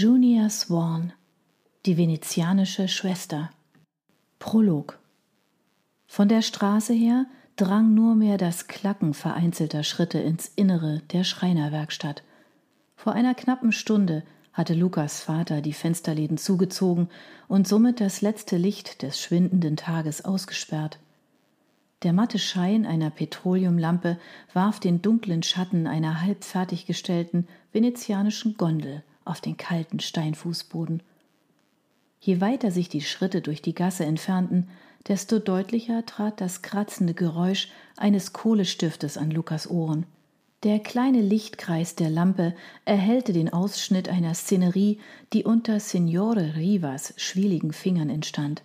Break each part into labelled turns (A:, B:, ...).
A: Junior Swan, die venezianische Schwester. Prolog. Von der Straße her drang nur mehr das Klacken vereinzelter Schritte ins Innere der Schreinerwerkstatt. Vor einer knappen Stunde hatte Lukas Vater die Fensterläden zugezogen und somit das letzte Licht des schwindenden Tages ausgesperrt. Der matte Schein einer Petroleumlampe warf den dunklen Schatten einer halb fertiggestellten venezianischen Gondel auf den kalten Steinfußboden. Je weiter sich die Schritte durch die Gasse entfernten, desto deutlicher trat das kratzende Geräusch eines Kohlestiftes an Lukas Ohren. Der kleine Lichtkreis der Lampe erhellte den Ausschnitt einer Szenerie, die unter Signore Rivas schwieligen Fingern entstand.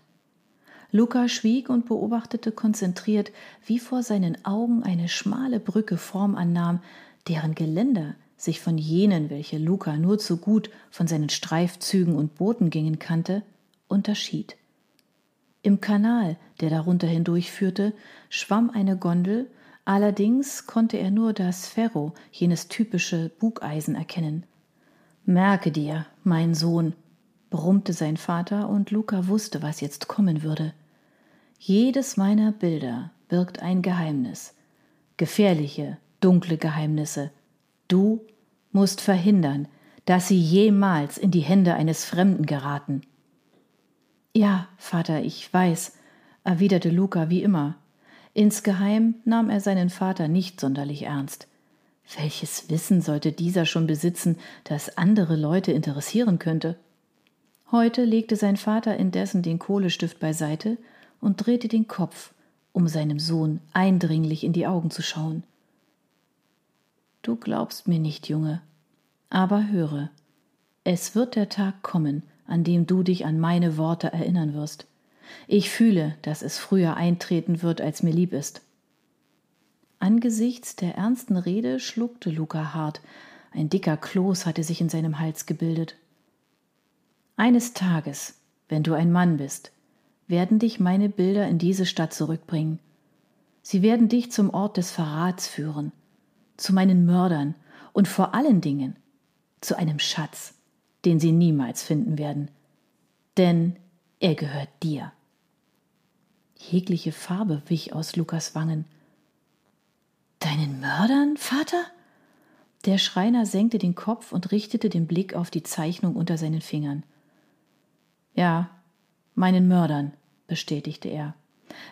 A: Luca schwieg und beobachtete konzentriert, wie vor seinen Augen eine schmale Brücke Form annahm, deren Geländer sich von jenen, welche Luca nur zu gut von seinen Streifzügen und Botengängen kannte, unterschied. Im Kanal, der darunter hindurchführte, schwamm eine Gondel, allerdings konnte er nur das Ferro, jenes typische Bugeisen, erkennen. Merke dir, mein Sohn, brummte sein Vater, und Luca wusste, was jetzt kommen würde. Jedes meiner Bilder birgt ein Geheimnis, gefährliche, dunkle Geheimnisse. Du musst verhindern, dass sie jemals in die Hände eines Fremden geraten. Ja, Vater, ich weiß, erwiderte Luca wie immer. Insgeheim nahm er seinen Vater nicht sonderlich ernst. Welches Wissen sollte dieser schon besitzen, das andere Leute interessieren könnte? Heute legte sein Vater indessen den Kohlestift beiseite und drehte den Kopf, um seinem Sohn eindringlich in die Augen zu schauen. Du glaubst mir nicht, Junge, aber höre, es wird der Tag kommen, an dem du dich an meine Worte erinnern wirst. Ich fühle, dass es früher eintreten wird, als mir lieb ist. Angesichts der ernsten Rede schluckte Luca hart, ein dicker Kloß hatte sich in seinem Hals gebildet. Eines Tages, wenn du ein Mann bist, werden dich meine Bilder in diese Stadt zurückbringen. Sie werden dich zum Ort des Verrats führen, zu meinen Mördern und vor allen Dingen zu einem Schatz, den sie niemals finden werden. Denn er gehört dir. Jegliche Farbe wich aus Lukas Wangen. Deinen Mördern, Vater? Der Schreiner senkte den Kopf und richtete den Blick auf die Zeichnung unter seinen Fingern. Ja, meinen Mördern, bestätigte er.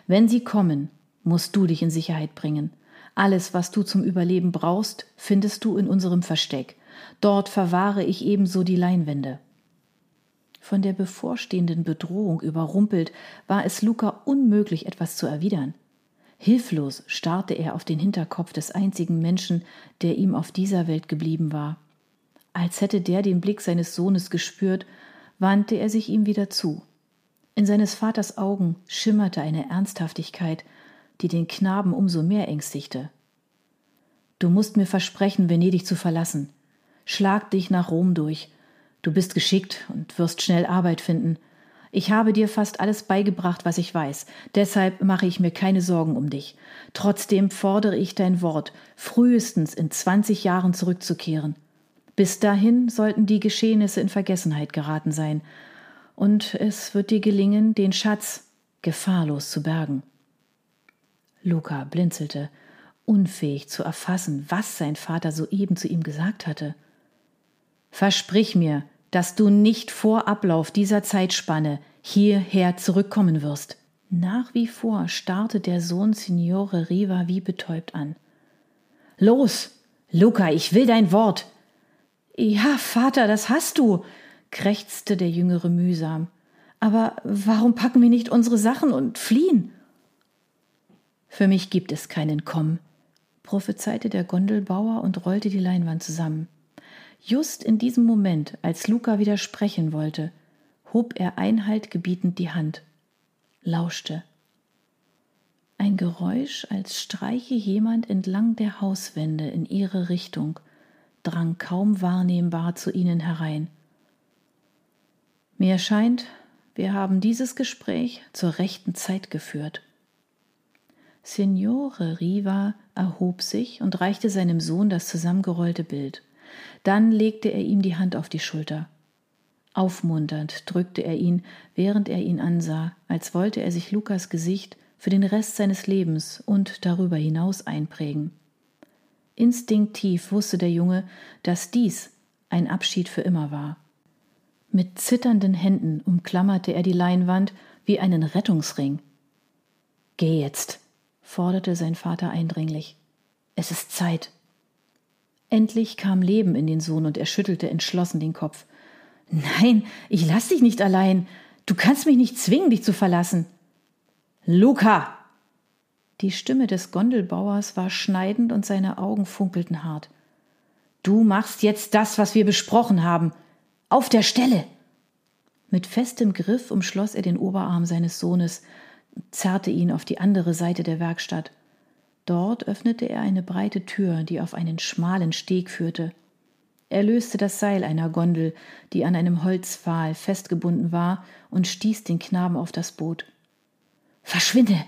A: Wenn sie kommen, musst du dich in Sicherheit bringen. Alles, was du zum Überleben brauchst, findest du in unserem Versteck. Dort verwahre ich ebenso die Leinwände. Von der bevorstehenden Bedrohung überrumpelt, war es Luca unmöglich, etwas zu erwidern. Hilflos starrte er auf den Hinterkopf des einzigen Menschen, der ihm auf dieser Welt geblieben war. Als hätte der den Blick seines Sohnes gespürt, wandte er sich ihm wieder zu. In seines Vaters Augen schimmerte eine Ernsthaftigkeit, die den Knaben umso mehr ängstigte. Du musst mir versprechen, Venedig zu verlassen. Schlag dich nach Rom durch. Du bist geschickt und wirst schnell Arbeit finden. Ich habe dir fast alles beigebracht, was ich weiß. Deshalb mache ich mir keine Sorgen um dich. Trotzdem fordere ich dein Wort, frühestens in zwanzig Jahren zurückzukehren. Bis dahin sollten die Geschehnisse in Vergessenheit geraten sein und es wird dir gelingen, den Schatz gefahrlos zu bergen. Luca blinzelte, unfähig zu erfassen, was sein Vater soeben zu ihm gesagt hatte. Versprich mir, dass du nicht vor Ablauf dieser Zeitspanne hierher zurückkommen wirst. Nach wie vor starrte der Sohn Signore Riva wie betäubt an. Los, Luca, ich will dein Wort. Ja, Vater, das hast du, krächzte der Jüngere mühsam. Aber warum packen wir nicht unsere Sachen und fliehen? Für mich gibt es keinen Komm, prophezeite der Gondelbauer und rollte die Leinwand zusammen. Just in diesem Moment, als Luca widersprechen wollte, hob er einhaltgebietend die Hand, lauschte. Ein Geräusch, als streiche jemand entlang der Hauswände in ihre Richtung, drang kaum wahrnehmbar zu ihnen herein. Mir scheint, wir haben dieses Gespräch zur rechten Zeit geführt. Signore Riva erhob sich und reichte seinem Sohn das zusammengerollte Bild. Dann legte er ihm die Hand auf die Schulter. Aufmunternd drückte er ihn, während er ihn ansah, als wollte er sich Lukas Gesicht für den Rest seines Lebens und darüber hinaus einprägen. Instinktiv wusste der Junge, dass dies ein Abschied für immer war. Mit zitternden Händen umklammerte er die Leinwand wie einen Rettungsring. Geh jetzt, forderte sein Vater eindringlich. Es ist Zeit. Endlich kam Leben in den Sohn und er schüttelte entschlossen den Kopf. Nein, ich lass dich nicht allein. Du kannst mich nicht zwingen, dich zu verlassen. Luca! Die Stimme des Gondelbauers war schneidend und seine Augen funkelten hart. Du machst jetzt das, was wir besprochen haben. Auf der Stelle! Mit festem Griff umschloss er den Oberarm seines Sohnes, zerrte ihn auf die andere Seite der Werkstatt. Dort öffnete er eine breite Tür, die auf einen schmalen Steg führte. Er löste das Seil einer Gondel, die an einem Holzpfahl festgebunden war, und stieß den Knaben auf das Boot. Verschwinde,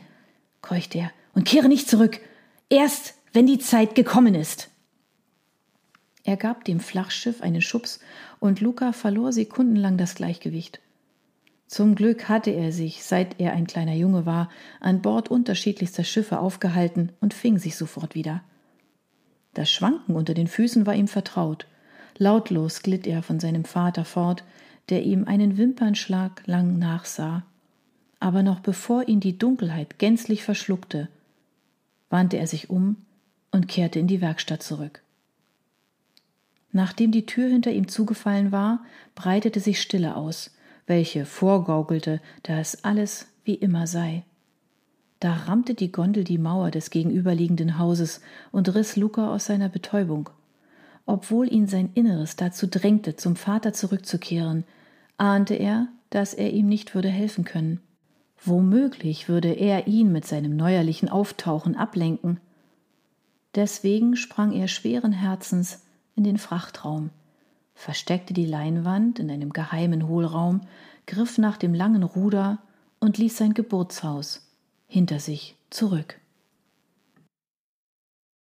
A: keuchte er, und kehre nicht zurück, erst wenn die Zeit gekommen ist. Er gab dem Flachschiff einen Schubs, und Luca verlor sekundenlang das Gleichgewicht. Zum Glück hatte er sich, seit er ein kleiner Junge war, an Bord unterschiedlichster Schiffe aufgehalten und fing sich sofort wieder. Das Schwanken unter den Füßen war ihm vertraut. Lautlos glitt er von seinem Vater fort, der ihm einen Wimpernschlag lang nachsah. Aber noch bevor ihn die Dunkelheit gänzlich verschluckte, wandte er sich um und kehrte in die Werkstatt zurück. Nachdem die Tür hinter ihm zugefallen war, breitete sich Stille aus, welche vorgaukelte, dass alles wie immer sei. Da rammte die Gondel die Mauer des gegenüberliegenden Hauses und riss Luca aus seiner Betäubung. Obwohl ihn sein Inneres dazu drängte, zum Vater zurückzukehren, ahnte er, dass er ihm nicht würde helfen können. Womöglich würde er ihn mit seinem neuerlichen Auftauchen ablenken. Deswegen sprang er schweren Herzens in den Frachtraum versteckte die Leinwand in einem geheimen Hohlraum, griff nach dem langen Ruder und ließ sein Geburtshaus hinter sich zurück.